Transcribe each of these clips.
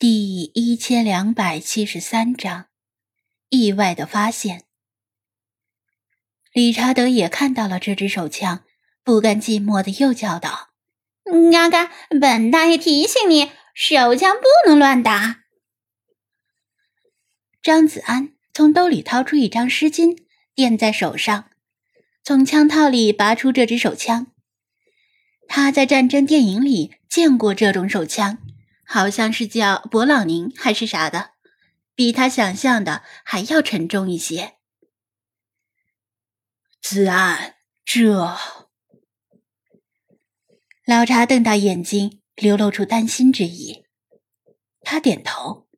第一千两百七十三章，意外的发现。理查德也看到了这支手枪，不甘寂寞的又叫道：“嘎嘎，本大爷提醒你，手枪不能乱打。”张子安从兜里掏出一张湿巾，垫在手上，从枪套里拔出这支手枪。他在战争电影里见过这种手枪。好像是叫勃朗宁还是啥的，比他想象的还要沉重一些。子安，这……老查瞪大眼睛，流露出担心之意。他点头：“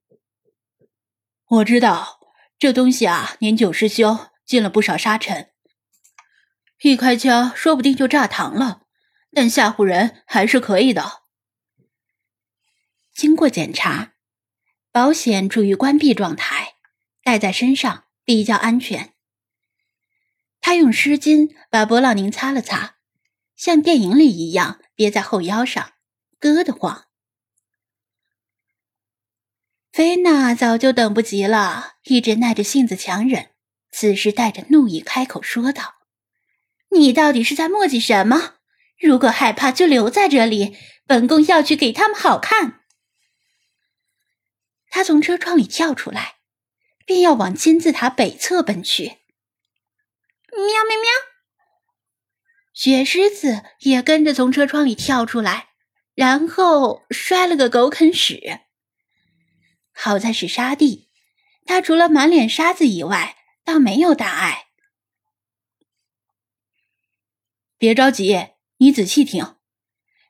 我知道这东西啊，年久失修，进了不少沙尘。一开枪，说不定就炸膛了。但吓唬人还是可以的。”经过检查，保险处于关闭状态，带在身上比较安全。他用湿巾把勃朗宁擦了擦，像电影里一样别在后腰上，硌得慌。菲娜早就等不及了，一直耐着性子强忍，此时带着怒意开口说道：“你到底是在磨叽什么？如果害怕，就留在这里，本宫要去给他们好看。”他从车窗里跳出来，便要往金字塔北侧奔去。喵喵喵！雪狮子也跟着从车窗里跳出来，然后摔了个狗啃屎。好在是沙地，他除了满脸沙子以外，倒没有大碍。别着急，你仔细听，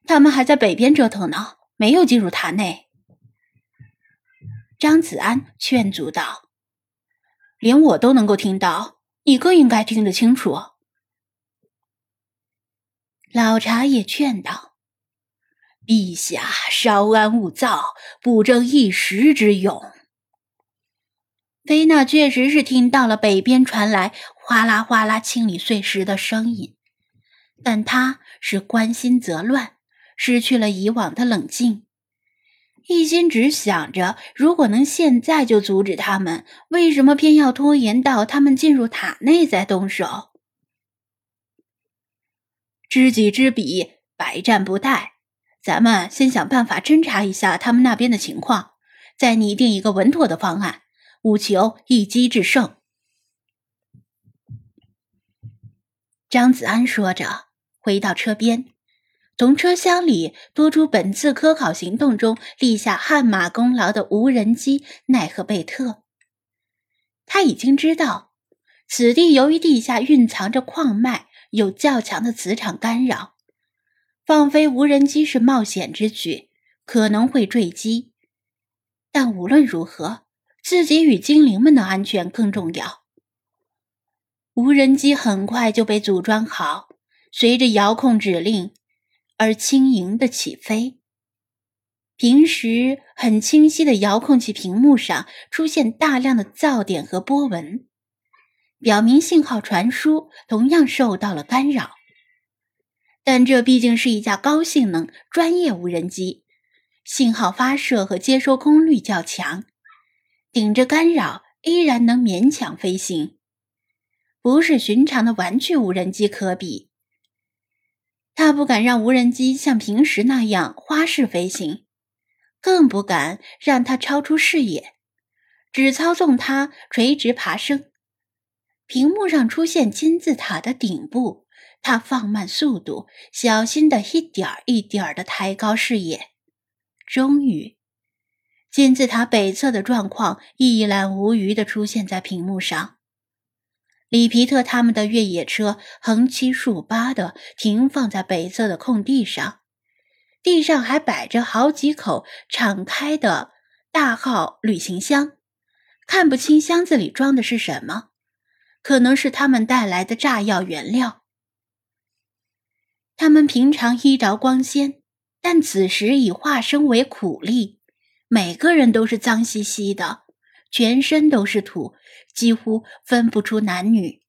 他们还在北边折腾呢，没有进入塔内。张子安劝阻道：“连我都能够听到，你更应该听得清楚。”老茶也劝道：“陛下稍安勿躁，不争一时之勇。”菲娜确实是听到了北边传来哗啦哗啦清理碎石的声音，但她是关心则乱，失去了以往的冷静。一心只想着，如果能现在就阻止他们，为什么偏要拖延到他们进入塔内再动手？知己知彼，百战不殆。咱们先想办法侦查一下他们那边的情况，再拟定一个稳妥的方案，务求一击制胜。张子安说着，回到车边。从车厢里多出本次科考行动中立下汗马功劳的无人机奈赫贝特。他已经知道，此地由于地下蕴藏着矿脉，有较强的磁场干扰，放飞无人机是冒险之举，可能会坠机。但无论如何，自己与精灵们的安全更重要。无人机很快就被组装好，随着遥控指令。而轻盈的起飞。平时很清晰的遥控器屏幕上出现大量的噪点和波纹，表明信号传输同样受到了干扰。但这毕竟是一架高性能专业无人机，信号发射和接收功率较强，顶着干扰依然能勉强飞行，不是寻常的玩具无人机可比。他不敢让无人机像平时那样花式飞行，更不敢让它超出视野，只操纵它垂直爬升。屏幕上出现金字塔的顶部，他放慢速度，小心的一点一点的抬高视野。终于，金字塔北侧的状况一览无余的出现在屏幕上。里皮特他们的越野车横七竖八的停放在北侧的空地上，地上还摆着好几口敞开的大号旅行箱，看不清箱子里装的是什么，可能是他们带来的炸药原料。他们平常衣着光鲜，但此时已化身为苦力，每个人都是脏兮兮的。全身都是土，几乎分不出男女。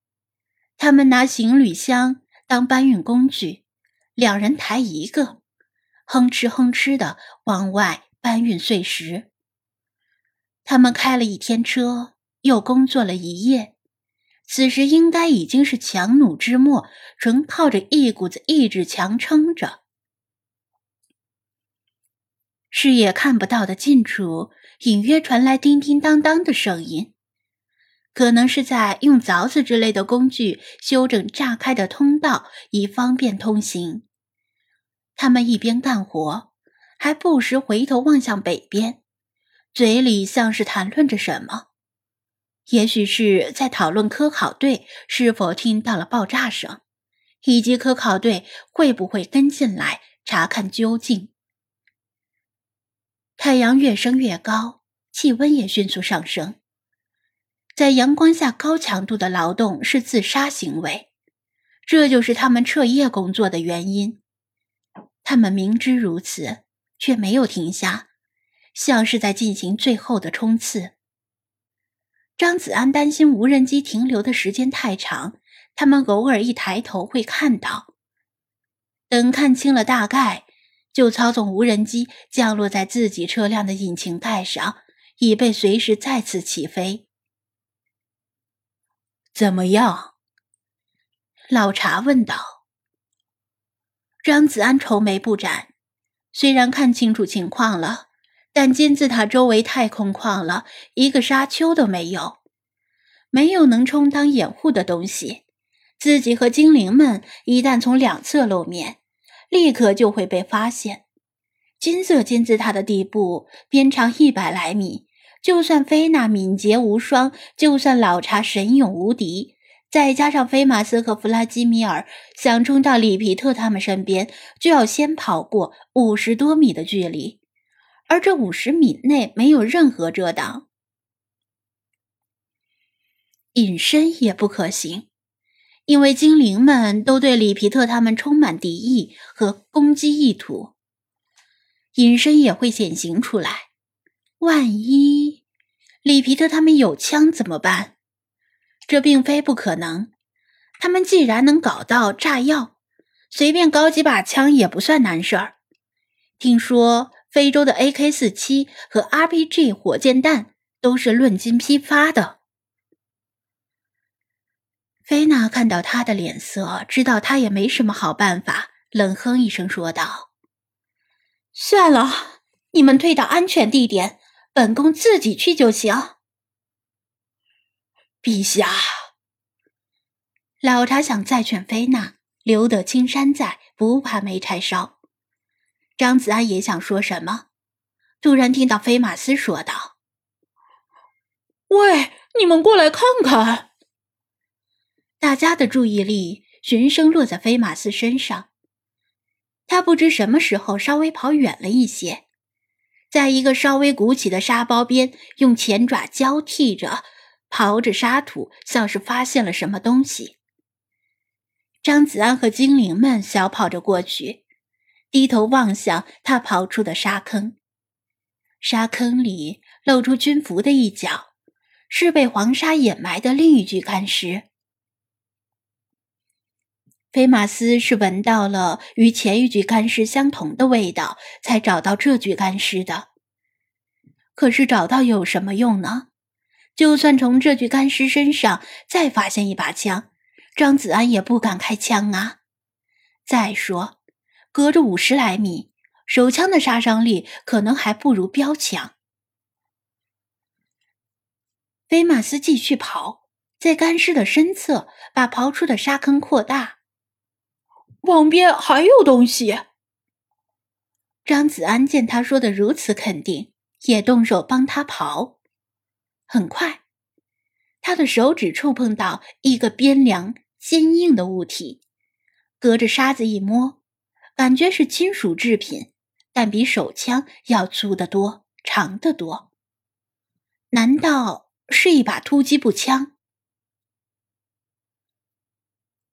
他们拿行李箱当搬运工具，两人抬一个，哼哧哼哧的往外搬运碎石。他们开了一天车，又工作了一夜，此时应该已经是强弩之末，纯靠着一股子意志强撑着。视野看不到的近处，隐约传来叮叮当当的声音，可能是在用凿子之类的工具修整炸开的通道，以方便通行。他们一边干活，还不时回头望向北边，嘴里像是谈论着什么，也许是在讨论科考队是否听到了爆炸声，以及科考队会不会跟进来查看究竟。太阳越升越高，气温也迅速上升。在阳光下高强度的劳动是自杀行为，这就是他们彻夜工作的原因。他们明知如此，却没有停下，像是在进行最后的冲刺。张子安担心无人机停留的时间太长，他们偶尔一抬头会看到。等看清了大概。就操纵无人机降落在自己车辆的引擎盖上，以备随时再次起飞。怎么样？老查问道。张子安愁眉不展，虽然看清楚情况了，但金字塔周围太空旷了，一个沙丘都没有，没有能充当掩护的东西。自己和精灵们一旦从两侧露面。立刻就会被发现。金色金字塔的底部边长一百来米，就算菲娜敏捷无双，就算老查神勇无敌，再加上菲马斯和弗拉基米尔想冲到里皮特他们身边，就要先跑过五十多米的距离，而这五十米内没有任何遮挡，隐身也不可行。因为精灵们都对里皮特他们充满敌意和攻击意图，隐身也会显形出来。万一里皮特他们有枪怎么办？这并非不可能。他们既然能搞到炸药，随便搞几把枪也不算难事儿。听说非洲的 AK 四七和 RPG 火箭弹都是论斤批发的。菲娜看到他的脸色，知道他也没什么好办法，冷哼一声说道：“算了，你们退到安全地点，本宫自己去就行。”陛下，老茶想再劝菲娜留得青山在，不怕没柴烧。张子安也想说什么，突然听到菲马斯说道：“喂，你们过来看看。”大家的注意力循声落在菲马斯身上，他不知什么时候稍微跑远了一些，在一个稍微鼓起的沙包边，用前爪交替着刨着沙土，像是发现了什么东西。张子安和精灵们小跑着过去，低头望向他刨出的沙坑，沙坑里露出军服的一角，是被黄沙掩埋的另一具干尸。菲马斯是闻到了与前一具干尸相同的味道，才找到这具干尸的。可是找到有什么用呢？就算从这具干尸身上再发现一把枪，张子安也不敢开枪啊。再说，隔着五十来米，手枪的杀伤力可能还不如标枪。菲马斯继续跑，在干尸的身侧把刨出的沙坑扩大。旁边还有东西。张子安见他说的如此肯定，也动手帮他刨。很快，他的手指触碰到一个边凉坚硬的物体，隔着沙子一摸，感觉是金属制品，但比手枪要粗得多，长得多。难道是一把突击步枪？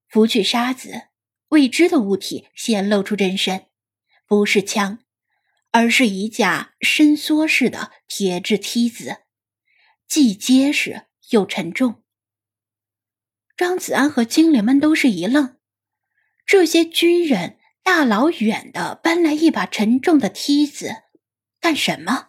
拂去沙子。未知的物体显露出真身，不是枪，而是一架伸缩式的铁质梯子，既结实又沉重。张子安和精灵们都是一愣，这些军人大老远的搬来一把沉重的梯子，干什么？